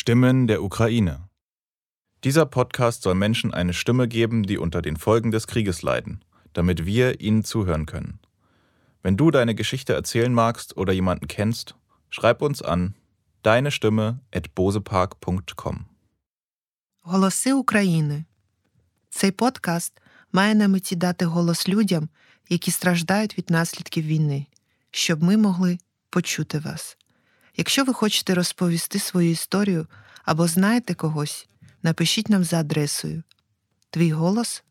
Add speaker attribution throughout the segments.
Speaker 1: Stimmen der Ukraine. Dieser Podcast soll Menschen eine Stimme geben, die unter den Folgen des Krieges leiden, damit wir ihnen zuhören können. Wenn du deine Geschichte erzählen magst oder jemanden kennst, schreib uns an deine Stimme at bosepark.com.
Speaker 2: Голоси України. Цей подкаст має на меті дати голос людям, які страждають від наслідків війни, щоб ми могли почути вас. Якщо ви хочете розповісти свою історію або знаєте когось, напишіть нам за адресою твій голос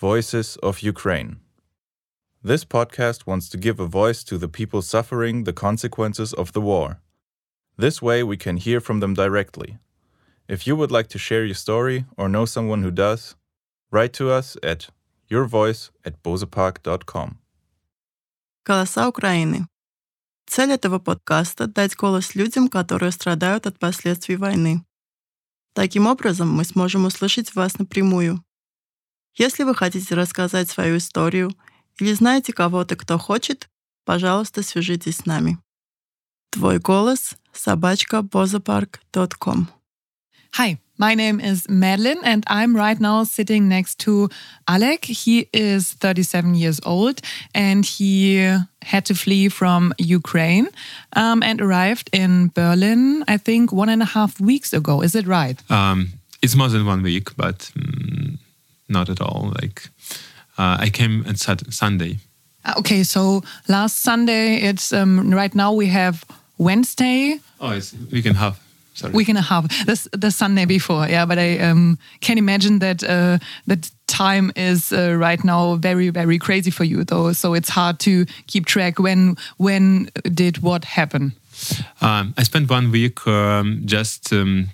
Speaker 1: Voices of Ukraine. This podcast wants to give a voice to the people suffering the consequences of the war. This way, we can hear from them directly. If you would like to share your story or know someone who does, write to us at yourvoice at bosepark.com.
Speaker 3: Голоса Украины. Цель этого подкаста — дать голос людям, которые страдают от последствий войны. Таким образом, мы сможем услышать вас напрямую. Если вы хотите рассказать свою историю или знаете кого-то, кто хочет, пожалуйста, свяжитесь с нами. Твой голос — собачка bozapарk.com.
Speaker 4: Hi, my name is Madeleine, and I'm right now sitting next to Alek. He is 37 years old and he had to flee from Ukraine um, and arrived in Berlin, I think, one and a half weeks ago. Is it right?
Speaker 5: Um, it's more than one week, but mm, not at all. Like uh, I came on Sunday.
Speaker 4: Uh, Okay, so last Sunday, it's um, right now we have Wednesday,
Speaker 5: Oh, it's week and a half. Sorry.
Speaker 4: week and a half. This the Sunday before, yeah. But I um, can imagine that uh, that time is uh, right now very very crazy for you, though. So it's hard to keep track when when did what happen.
Speaker 5: Um, I spent one week um, just um,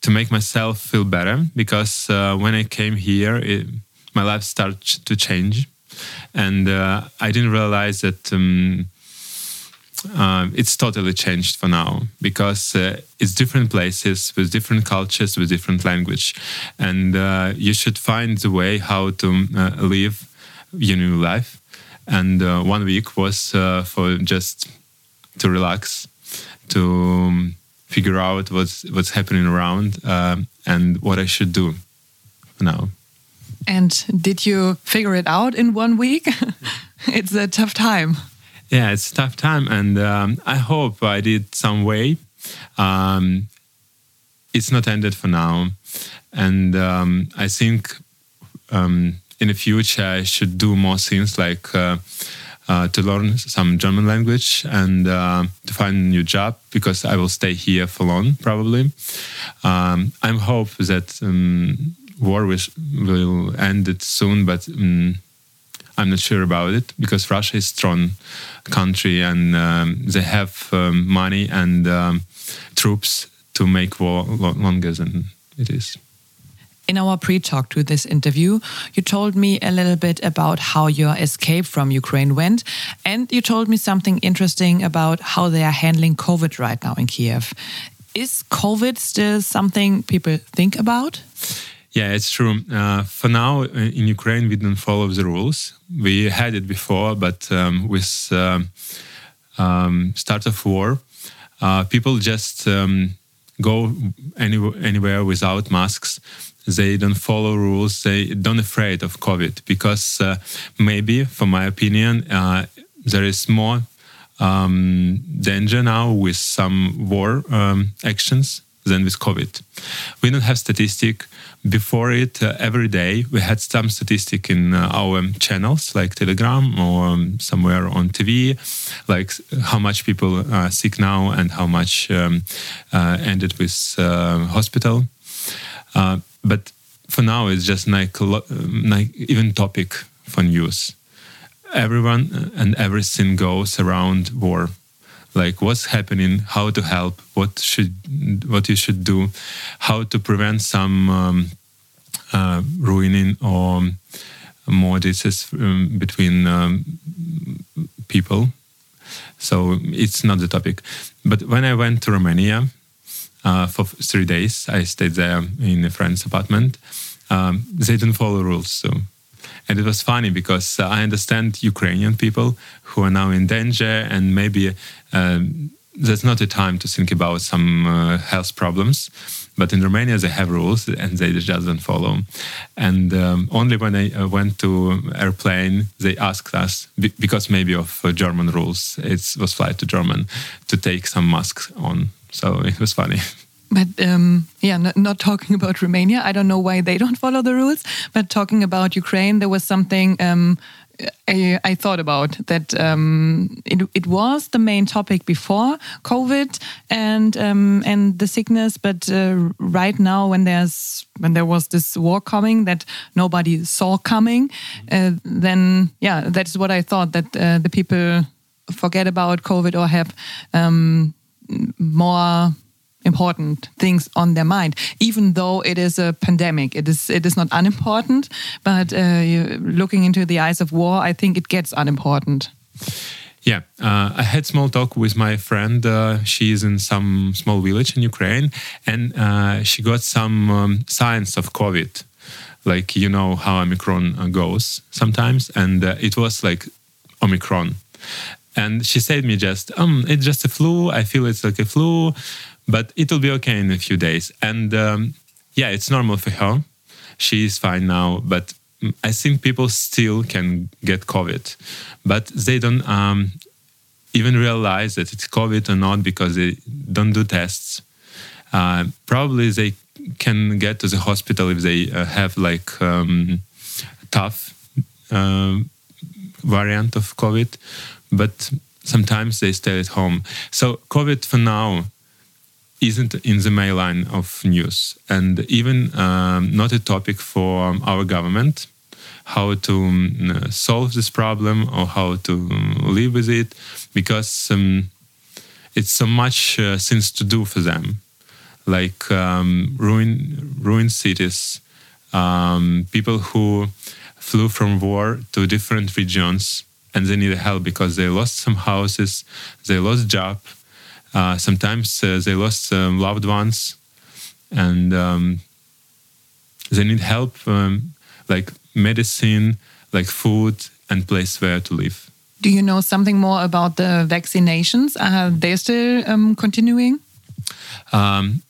Speaker 5: to make myself feel better because uh, when I came here, it, my life started to change, and uh, I didn't realize that. Um, it's totally changed for now because uh, it's different places with different cultures with different language and uh, you should find the way how to uh, live your new life and uh, one week was uh, for just to relax to um, figure out what's what's happening around and what I should do now
Speaker 4: And did you figure it out in one week? it's a tough time.
Speaker 5: Yeah, it's a tough time, and um, I hope I did some way. Um, it's not ended for now, and um, I think um, in the future I should do more things like uh, uh, to learn some German language and uh, to find a new job because I will stay here for long probably. Um, I hope that um, war will, will end it soon, but. Um, I'm not sure about it because Russia is strong country and um, they have um, money and um, troops to make war lo- longer than it is.
Speaker 4: In our pre talk to this interview, you told me a little bit about how your escape from Ukraine went, and you told me something interesting about how they are handling COVID right now in Kiev. Is COVID still something people think about?
Speaker 5: Yeah, it's true. Uh, for now, uh, in Ukraine, we don't follow the rules. We had it before, but um, with um, um, start of war, uh, people just um, go any, anywhere without masks. They don't follow rules. They don't afraid of COVID because uh, maybe, for my opinion, uh, there is more um, danger now with some war um, actions than with COVID. We don't have statistic before it. Uh, every day we had some statistic in uh, our channels like Telegram or um, somewhere on TV, like how much people are sick now and how much um, uh, ended with uh, hospital. Uh, but for now, it's just like, um, like even topic for news. Everyone and everything goes around war like what's happening how to help what should what you should do how to prevent some um, uh, ruining or more disease um, between um, people. So it's not the topic. But when i went to romania uh, for three days i stayed there in a friend's apartment. Um, they didn't follow rules so And it was funny because uh, I understand Ukrainian people who are now in danger and maybe um, there's not a time to think about some uh, health problems. But in Romania, they have rules and they just don't follow. And um, only when I uh, went to airplane, they asked us because maybe of uh, German rules, it was flight to German to take some masks on. So it was funny.
Speaker 4: But um, yeah, not, not, talking about Romania. I don't know why they don't follow the rules. But talking about Ukraine, there was something um, I, I, thought about that um, it, it, was the main topic before COVID and um, and the sickness, but uh, right now when there's when there was this war coming that nobody saw coming, uh, then yeah, that's what I thought that uh, the people forget about COVID or have um, more important things on their mind, even though it is a pandemic. It is it is not unimportant, but uh, looking into the eyes of war, I think it gets unimportant.
Speaker 5: Yeah, uh, I had small talk with my friend. Uh, she is in some small village in Ukraine, and uh, she got some um, signs of COVID, like you know how Omicron uh, goes sometimes, and uh, it was like Omicron. And she said to me just, um, it's just a flu. I feel it's like a flu but it'll be okay in a few days. And um, yeah, it's normal for her. She is fine now, but I think people still can get COVID, but they don't um, even realize that it's COVID or not because they don't do tests. Uh, probably they can get to the hospital if they uh, have like um, tough uh, variant of COVID, but sometimes they stay at home. So COVID for now isn't in the main line of news. And even um, not a topic for our government how to um, solve this problem or how to live with it because um, it's so much uh, things to do for them. Like um, ruin ruined cities um, people who flew from war to different regions and they need help because they lost some houses they lost job uh, sometimes uh, they lost um, loved ones and um, they need help um, like medicine like food and place where to live.
Speaker 4: Do you know something more about the vaccinations? Are they still um, continuing?
Speaker 5: Um,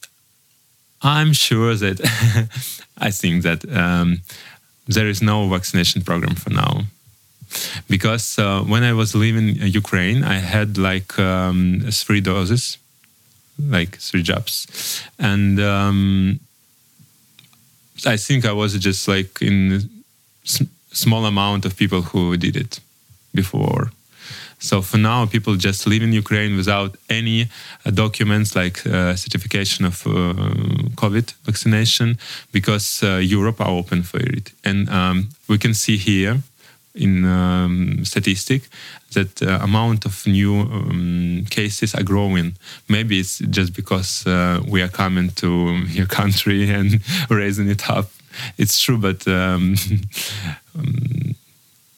Speaker 5: i'm sure that i think that um, there is no vaccination program for now because uh, when I was living in Ukraine, I had like um, three doses, like three jobs, and um, I think I was just like in small amount of people who did it before. So for now, people just live in Ukraine without any uh, documents like uh, certification of uh, COVID vaccination because uh, Europe are open for it, and um, we can see here in um, statistic that uh, amount of new um, cases are growing. Maybe it's just because uh, we are coming to your country and raising it up. It's true, but um,
Speaker 4: um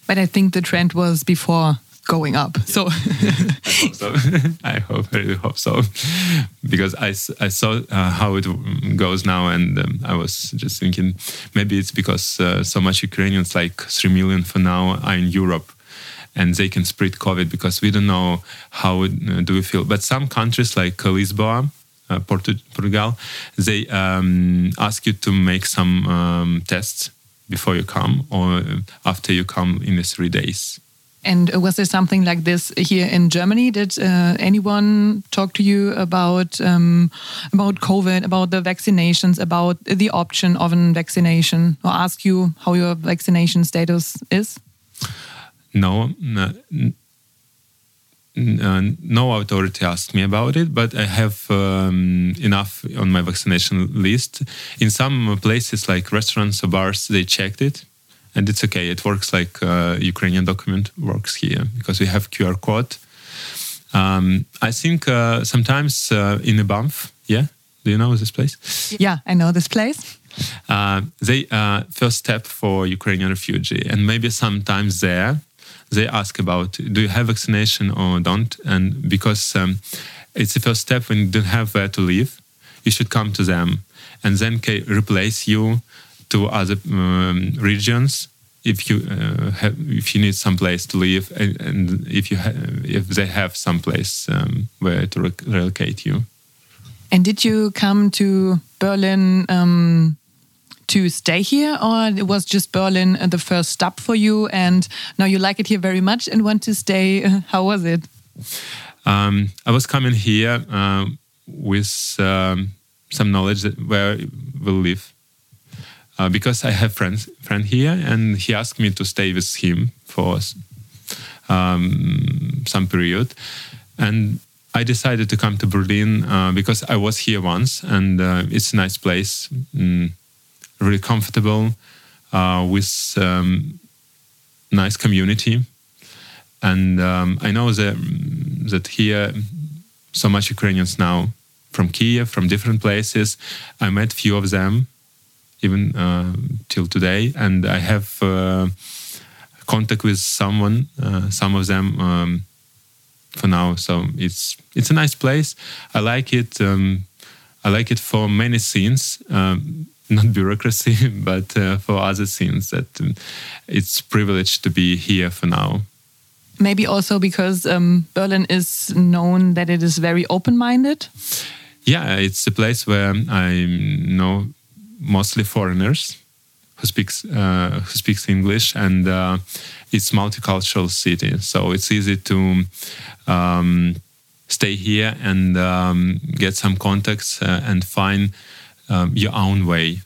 Speaker 4: but I think the trend was before going up. So,
Speaker 5: I hope so. I hope, I really hope so, because I, I saw uh, how it goes now, and um, I was just thinking maybe it's because uh, so much Ukrainians, like three million for now, are in Europe. And they can spread COVID because we don't know how uh, do we feel. But some countries like Lisboa, uh, Portugal, they um, ask you to make some um, tests before you come or after you come in the three days.
Speaker 4: And was there something like this here in Germany? Did uh, anyone talk to you about um, about COVID, about the vaccinations, about the option of a vaccination, or ask you how your vaccination status is?
Speaker 5: No, no, uh, no authority asked me about it, but I have um, enough on my vaccination list. In some places, like restaurants or bars, they checked it and it's okay. It works like uh, Ukrainian document works here because we have QR code. Um, I think uh, sometimes uh, in a Banff, yeah, do you know this place?
Speaker 4: Yeah, I know this place.
Speaker 5: Uh, they uh, first step for Ukrainian refugee, and maybe sometimes there they ask about do you have vaccination or don't, and because um, it's the first step when you don't have where to live, you should come to them, and then can replace you to other um, regions if you uh, have, if you need some place to live, and, and if you if they have some place um, where to re- relocate you.
Speaker 4: And did you come to Berlin um, to stay here, or it was just Berlin uh, the first stop for you, and now you like it here very much and want to stay? How was it?
Speaker 5: Um, I was coming here uh, with um, some knowledge that where we'll live. Uh, because I have friends friend here, and he asked me to stay with him for um, some period, and I decided to come to Berlin uh, because I was here once, and uh, it's a nice place, mm, really comfortable, uh, with um, nice community, and um, I know that that here so much Ukrainians now from Kiev, from different places. I met few of them, even uh, till today, and I have uh, contact with someone, uh, some of them um, for now. So it's it's a nice place. I like it. Um, I like it for many scenes. Um, not bureaucracy, but uh, for other scenes that um, it's privileged to be here for now.
Speaker 4: Maybe also because um, Berlin is known that it is very open-minded.
Speaker 5: Yeah, it's a place where I know mostly foreigners who speaks uh, who speaks English, and uh, it's multicultural city, so it's easy to um, stay here and um, get some contacts uh, and find um, your own way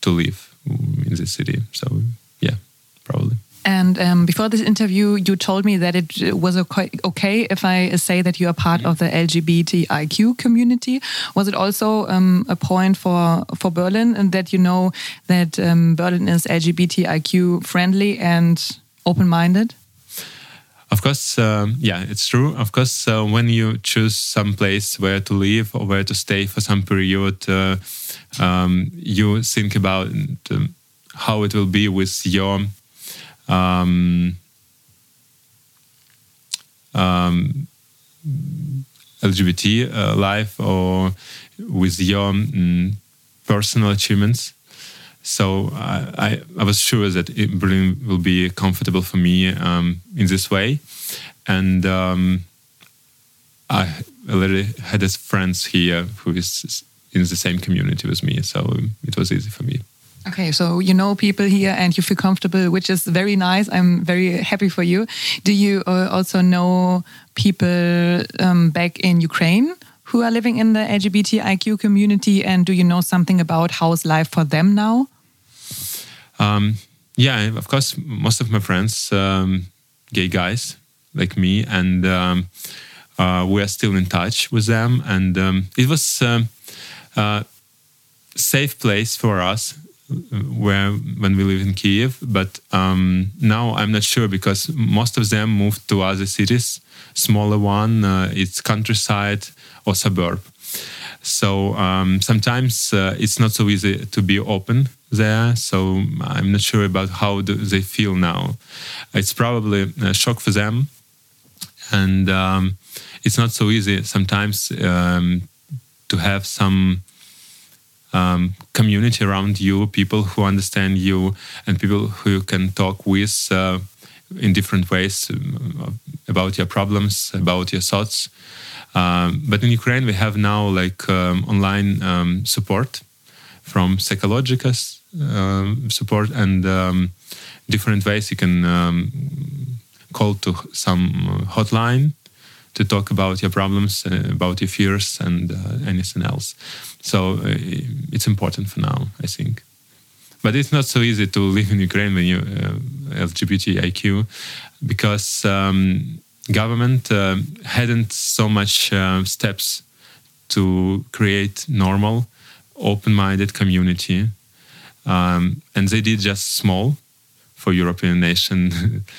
Speaker 5: to live in the city. So yeah, probably.
Speaker 4: And um, before this interview, you told me that it was okay if I say that you are part of the LGBTIQ community. Was it also um, a point for for Berlin, and that you know that um, Berlin is LGBTIQ friendly and open minded?
Speaker 5: Of course, um, yeah, it's true. Of course, uh, when you choose some place where to live or where to stay for some period, uh, um, you think about um, how it will be with your um, um, LGBT uh, life or with your um, personal achievements. So I, I, I, was sure that Berlin will be comfortable for me um, in this way, and um, I already had friends here who is in the same community with me, so it was easy for me.
Speaker 4: Okay, so you know people here and you feel comfortable, which is very nice. I'm very happy for you. Do you uh, also know people um, back in Ukraine who are living in the LGBTIQ community? And do you know something about how's life for them now?
Speaker 5: Um, yeah, of course, most of my friends, um, gay guys like me, and um, uh, we are still in touch with them. And um, it was um, a safe place for us where when we live in Kiev, but um, now I'm not sure because most of them moved to other cities, smaller one, uh, it's countryside or suburb. So um, sometimes uh, it's not so easy to be open there. So I'm not sure about how they feel now. It's probably a shock for them, and um, it's not so easy sometimes um, to have some um, community around you, people who understand you, and people who you can talk with uh, in different ways uh, about your problems, about your thoughts. Um, but in Ukraine, we have now like um, online um, support from psychological um, support and um, different ways you can call to some hotline to talk about your problems, uh, about your fears, and uh, anything else. So uh, it's important for now, I think. But it's not so easy to live in Ukraine when you uh, LGBTIQ because um, government uh, hadn't so much steps to create normal, open-minded community, um, and they did just small for European nation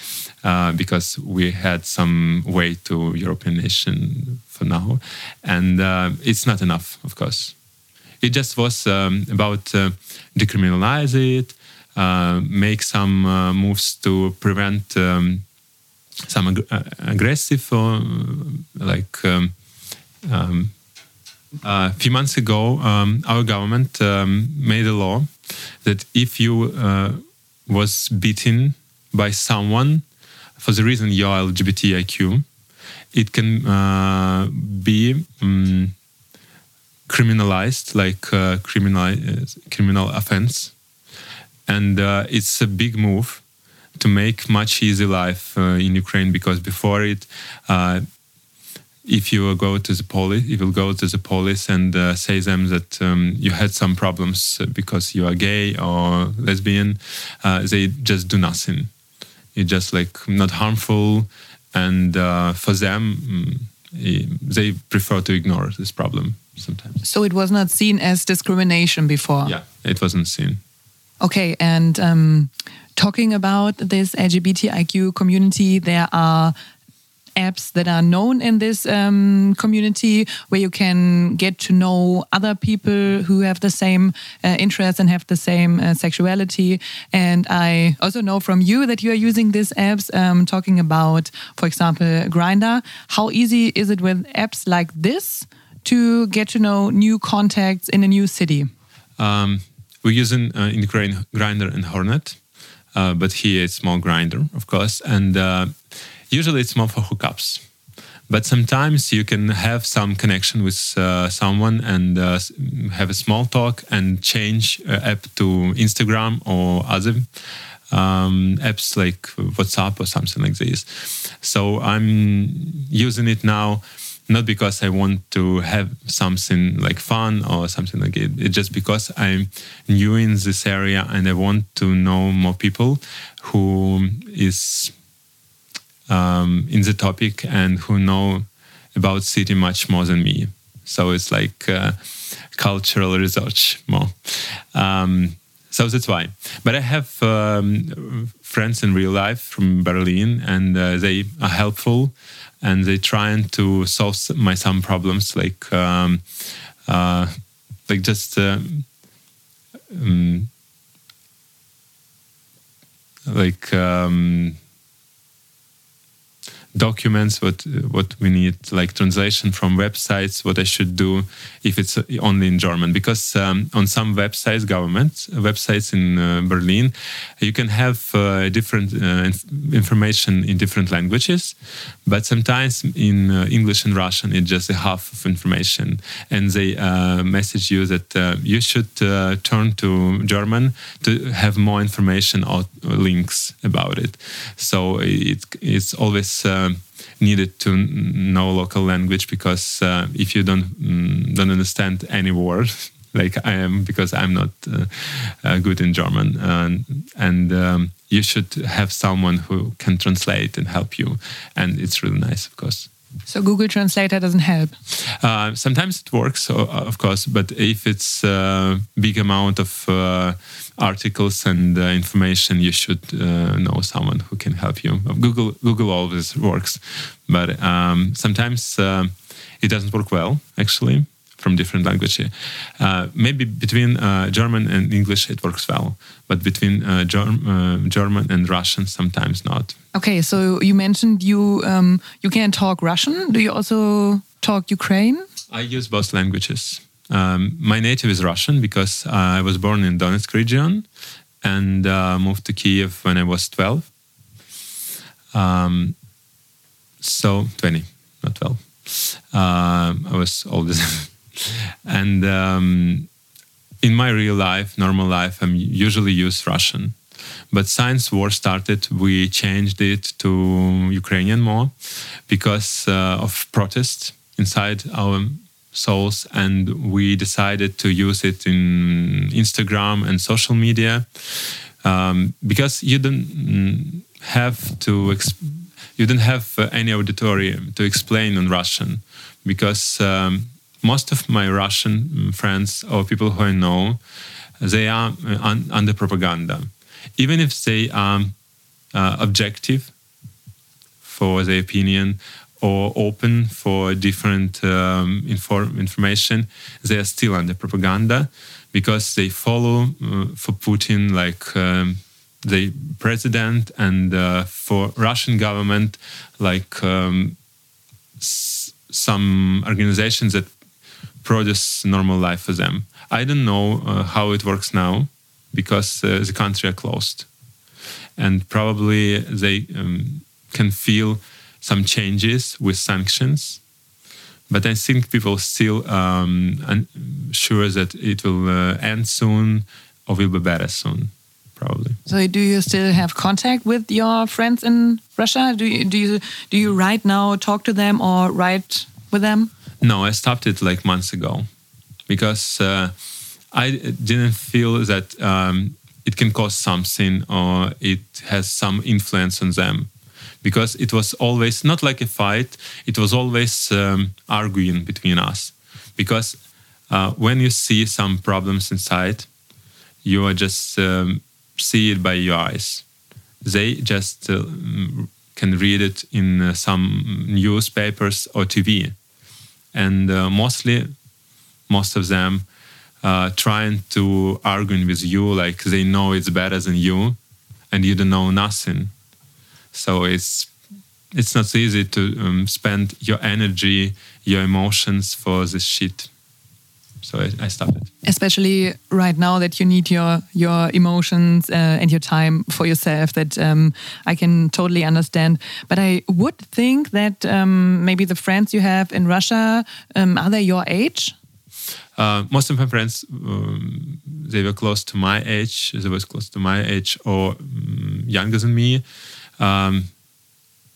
Speaker 5: uh, because we had some way to European nation for now, and uh, it's not enough, of course. It just was um, about uh, decriminalize it, uh, make some uh, moves to prevent um, some ag uh, aggressive, like. Um, um, a few months ago, um, our government um, made a law that if you was beaten by someone for the reason you're LGBTIQ, it can uh, be um, criminalized, like uh, criminal criminal offense, and uh, it's a big move to make much easier life uh, in Ukraine because before it. Uh, if you go to the police, if you will go to the police and uh, say them that um, you had some problems because you are gay or lesbian. they just do nothing. It's just like not harmful, and for them, mm, they prefer to ignore this problem sometimes.
Speaker 4: So it was not seen as discrimination before?
Speaker 5: Yeah, it wasn't seen.
Speaker 4: Okay, and um, talking about this LGBTIQ community, there are apps that are known in this um, community where you can get to know other people who have the same uh, interests and have the same uh, sexuality. And I also know from you that you are using these apps, um, talking about, for example, Grindr. How easy is it with apps like this to get to know new contacts in a new city?
Speaker 5: Um, we're using uh, in Ukraine Grindr and Hornet, uh, but here it's more Grindr, of course, and uh, usually it's more for hookups. But sometimes you can have some connection with uh, someone and uh, have a small talk and change uh, app to Instagram or other um, apps like WhatsApp or something like this. So I'm using it now not because I want to have something like fun or something like it. It's just because I'm new in this area and I want to know more people who is um, in the topic and who know about city much more than me. So it's like uh, cultural research more. Um, so that's why. But I have um, friends in real life from Berlin, and uh, they are helpful and they trying to solve my some problems like um, uh, like just uh, um, like um, documents what what we need like translation from websites what i should do if it's only in german. Because um, on some websites government websites in uh, berlin you can have uh, different uh, inf information in different languages but sometimes in uh, english and russian it's just a half of information. And they uh, message you that uh, you should turn to german to have more information or links about it. So it, it's always needed to know local language because uh, if you don't mm, don't understand any word like I am because I'm not uh, uh, good in German and um, you should have someone who can translate and help you and it's really nice of course.
Speaker 4: So Google Translator doesn't help.
Speaker 5: Uh, sometimes it works, of course, but if it's a big amount of uh, articles and uh, information, you should uh, know someone who can help you. Google Google always works, but um, sometimes uh, it doesn't work well. Actually, from different language. Uh, maybe between uh, German and English it works well, but between uh, Germ German and Russian sometimes not.
Speaker 4: Okay, so you mentioned you um, you can talk Russian. Do you also talk Ukraine?
Speaker 5: I use both languages. Um, my native is Russian because I was born in Donetsk region and uh, moved to Kiev when I was 12. Um, so 20, not 12. Uh, I was older. and um, in my real life, normal life, I'm usually use Russian. But since war started, we changed it to Ukrainian more because uh, of protest inside our souls and we decided to use it in instagram and social media um, because you don't have to you don't have any auditorium to explain in russian because um, most of my russian friends or people who i know they are uh, un under propaganda. Even if they are uh, objective for their opinion or open for different um, inform information, they are still under propaganda because they follow uh, for Putin like um, the president and uh, for Russian government like um, some organizations that produce normal life for them. I don't know uh, how it works now because uh, the country are closed and probably they um, can feel some changes with sanctions. But I think people still um, unsure that it will uh, end soon or will be better soon, probably.
Speaker 4: So, do you still have contact with your friends in Russia? Do you do you do you right now talk to them or write with them?
Speaker 5: No, I stopped it like months ago. Because uh, I didn't feel that um, it can cause something or it has some influence on them. Because it was always not like a fight it was always um, arguing between us. Because uh, when you see some problems inside you are just um, see it by your eyes. They just uh, can read it in uh, some newspapers or tv and uh, mostly most of them uh, trying to argue with you like they know it's better than you and you don't know nothing. So it's it's not so easy to um, spend your energy your emotions for this shit so I, I, stopped it.
Speaker 4: Especially right now that you need your your emotions uh, and your time for yourself that um, i can totally understand. But i would think that um, maybe the friends you have in russia um, are they your age?
Speaker 5: Uh, most of my friends um, they were close to my age they were close to my age or um, younger than me. Um,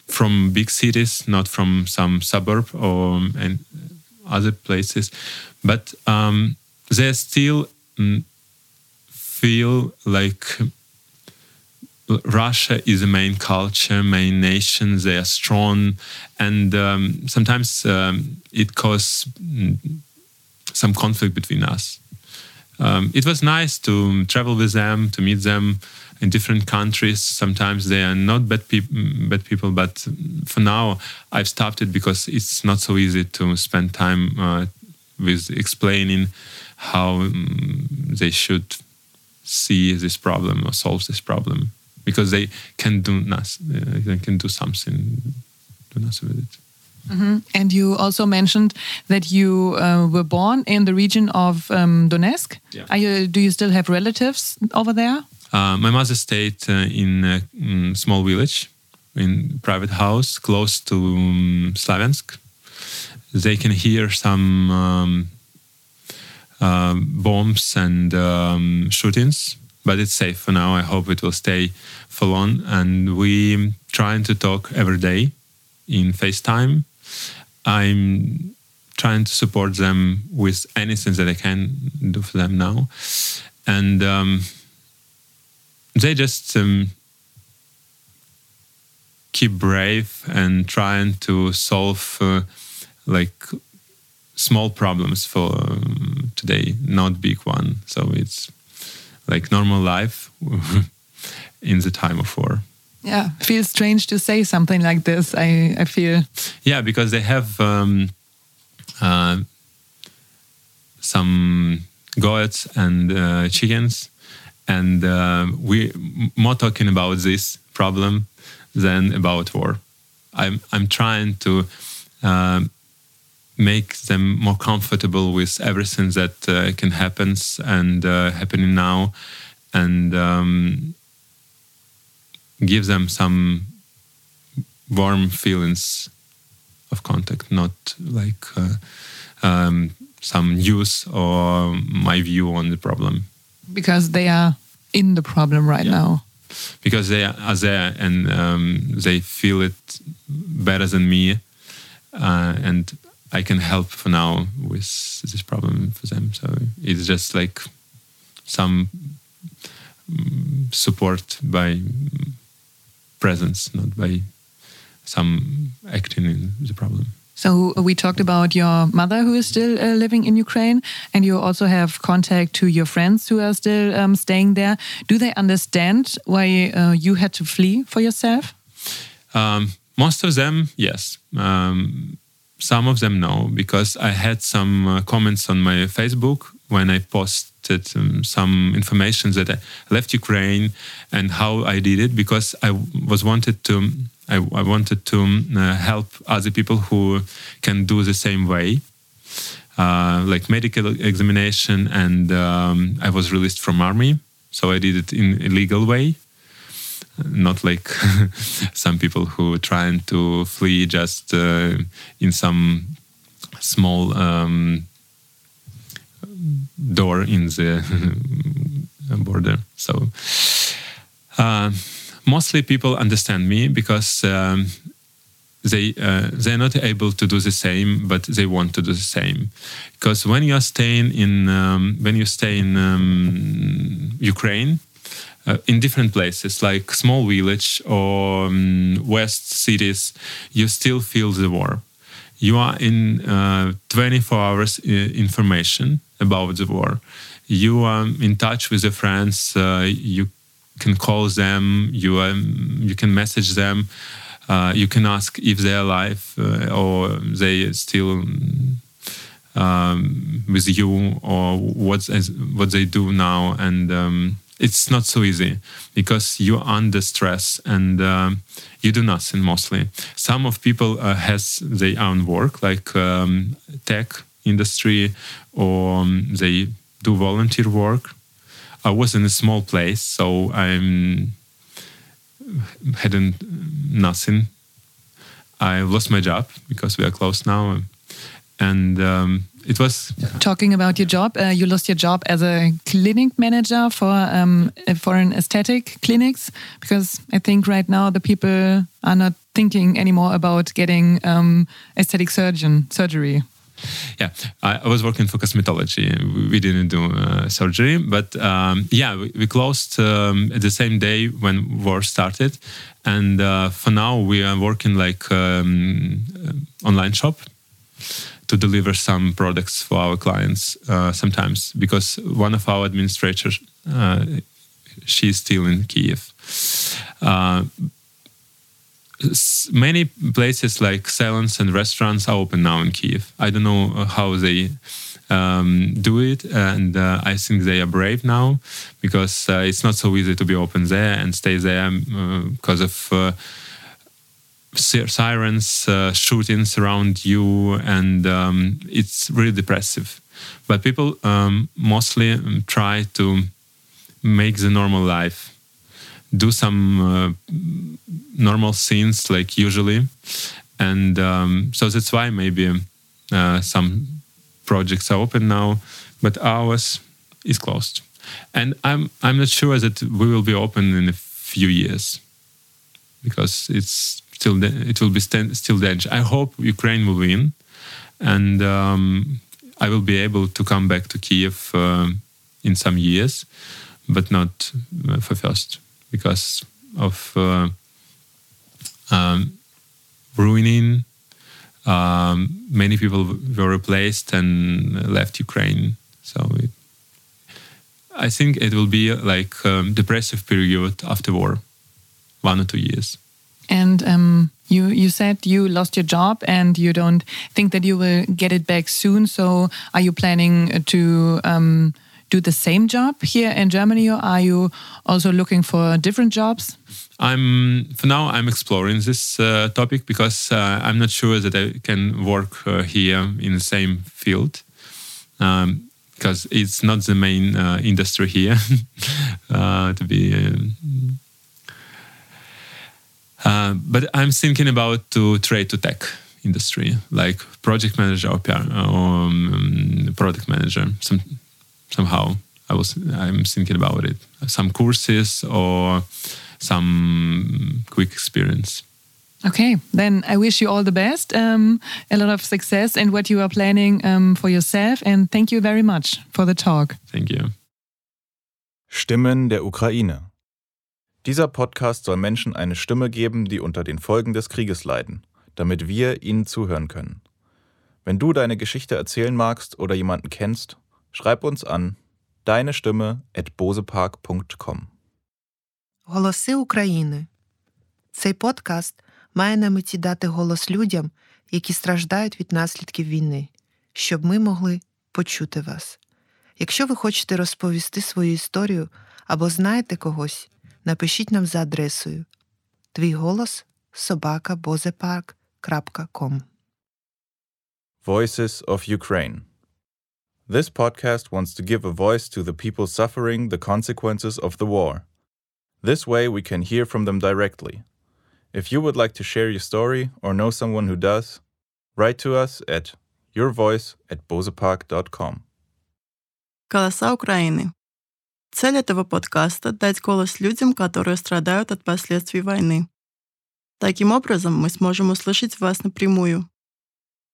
Speaker 5: from big cities not from some suburb or and other places but um, they still mm, feel like Russia is the main culture, main nation. They are strong, and um, sometimes um, it causes mm, some conflict between us. Um, it was nice to travel with them, to meet them in different countries. Sometimes they are not bad, peop- bad people, but for now I've stopped it because it's not so easy to spend time uh, with explaining how um, they should see this problem or solve this problem because they can do nothing. Uh, they can do something, do nothing with it.
Speaker 4: Mm -hmm. And you also mentioned that you uh, were born in the region of um, Donetsk. Yeah. You, do you still have relatives over there?
Speaker 5: Uh, my mother stayed uh, in a mm, small village, in private house close to um, Slaviansk. They can hear some um, uh, bombs and um, shootings, but it's safe for now. I hope it will stay for long. And we trying to talk every day in FaceTime I'm trying to support them with anything that I can do for them now, and um, they just um, keep brave and trying to solve uh, like small problems for um, today, not big one. So it's like normal life in the time of war
Speaker 4: yeah feels strange to say something like this. I i feel
Speaker 5: yeah because they have um, uh, some goats and uh, chickens. And uh, we more talking about this problem than about war. I'm i'm trying to uh, make them more comfortable with everything that uh, can happen and uh, happening now. And um, give them some warm feelings of contact, not like uh, um, some news or my view on the problem.
Speaker 4: Because they are in the problem right yeah. now.
Speaker 5: Because they are there and um, they feel it better than me, uh, and I can help for now with this problem for them. So it's just like some mm, support by presence, not by some acting in the problem.
Speaker 4: So we talked about your mother who is still uh, living in Ukraine, and you also have contact to your friends who are still um, staying there. Do they understand why uh, you had to flee for yourself?
Speaker 5: Um, most of them, yes. Um, some of them, no, because I had some uh, comments on my Facebook when I um, some information that I left Ukraine and how I did it because I was wanted to I, I wanted to um, uh, help other people who can do the same way. Uh, like medical examination, and um, I was released from army, so I did it in a legal way. not like some people who trying to flee just uh, in some small um, door in the border. So uh, mostly people understand me because um, they uh, they're not able to do the same, but they want to do the same. Because when you are staying in um, when you stay in um, Ukraine, uh, in different places like small village or um, west cities, you still feel the war. You are in uh, 24 hours uh, information about the war. You are in touch with the friends. Uh, you can call them. You um, you can message them uh, you can ask if they're alive uh, or they still um, with you or what what they do now, and um, it's not so easy because you're under stress and um, you do nothing mostly. Some of people uh, has their own work like um, tech industry or um, they do volunteer work. I was in a small place, so I'm hadn't nothing. I lost my job because we are closed now, and um, it was
Speaker 4: talking about your job. Uh, you lost your job as a clinic manager for um, for an aesthetic clinics because I think right now the people are not thinking anymore about getting um, aesthetic surgeon surgery
Speaker 5: yeah, I, I, was working for cosmetology. We didn't do uh, surgery, but um, yeah, we, we closed um, the same day when war started, and uh, for now we are working like um, uh, online shop to deliver some products for our clients uh, sometimes because one of our administrators uh, she's still in Kiev uh, many places like salons and restaurants are open now in Kiev. I don't know how they um, do it, and uh, I think they are brave now because uh, it's not so easy to be open there and stay there because uh, of uh, sirens, uh, shootings around you, and um, it's really depressive. But people um, mostly um, try to make the normal life do some uh, normal scenes like usually. And um, so that's why maybe uh, some projects are open now but ours is closed. And i'm i'm not sure that we will be open in a few years because it's still it will be st- still danger i hope ukraine will win and um, i will be able to come back to kiev uh, in some years but not uh, for first because of uh, um, ruining. Um, many people were replaced and left Ukraine. So it, I think it will be like um, depressive period after war, one or two years.
Speaker 4: And um, you you said you lost your job and you don't think that you will get it back soon. So are you planning to? Um, do the same job here in Germany, or are you also looking for different jobs?
Speaker 5: I'm for now. I'm exploring this uh, topic because uh, I'm not sure that I can work uh, here in the same field. Um, because it's not the main uh, industry here uh, to be uh, but I'm thinking about to trade to tech industry, like project manager or, or um, product manager, some somehow I was I'm thinking about it. Some courses or some quick experience.
Speaker 4: Okay, then I wish you all the best, um, a lot of success in what you are planning um, for yourself, and thank you very much for the talk.
Speaker 5: Thank you.
Speaker 1: Stimmen der Ukraine. Dieser Podcast soll Menschen eine Stimme geben, die unter den Folgen des Krieges leiden, damit wir ihnen zuhören können. Wenn du deine Geschichte erzählen magst oder jemanden kennst, Schreib uns an deine Stimme at bosepark.com.
Speaker 2: Голоси України. Цей подкаст має на меті дати голос людям, які страждають від наслідків війни, щоб ми могли почути вас. Якщо ви хочете розповісти свою історію або знаєте когось, напишіть нам за адресою твій голос собакабозепарк.com
Speaker 1: Voices of Ukraine This podcast wants to give a voice to the people suffering the consequences of the war. This way, we can hear from them directly. If you would like to share your story or know someone who does, write to us at yourvoice at bozepark.com.
Speaker 3: «Голоса Украины». Цель этого подкаста — дать голос людям, которые страдают от последствий войны. Таким образом, мы сможем услышать вас напрямую.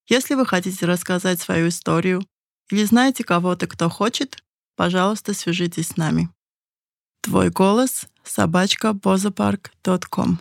Speaker 3: Если вы хотите рассказать свою историю или знаете кого-то, кто хочет, пожалуйста, свяжитесь с нами. Твой голос — собачка бозапарк.ком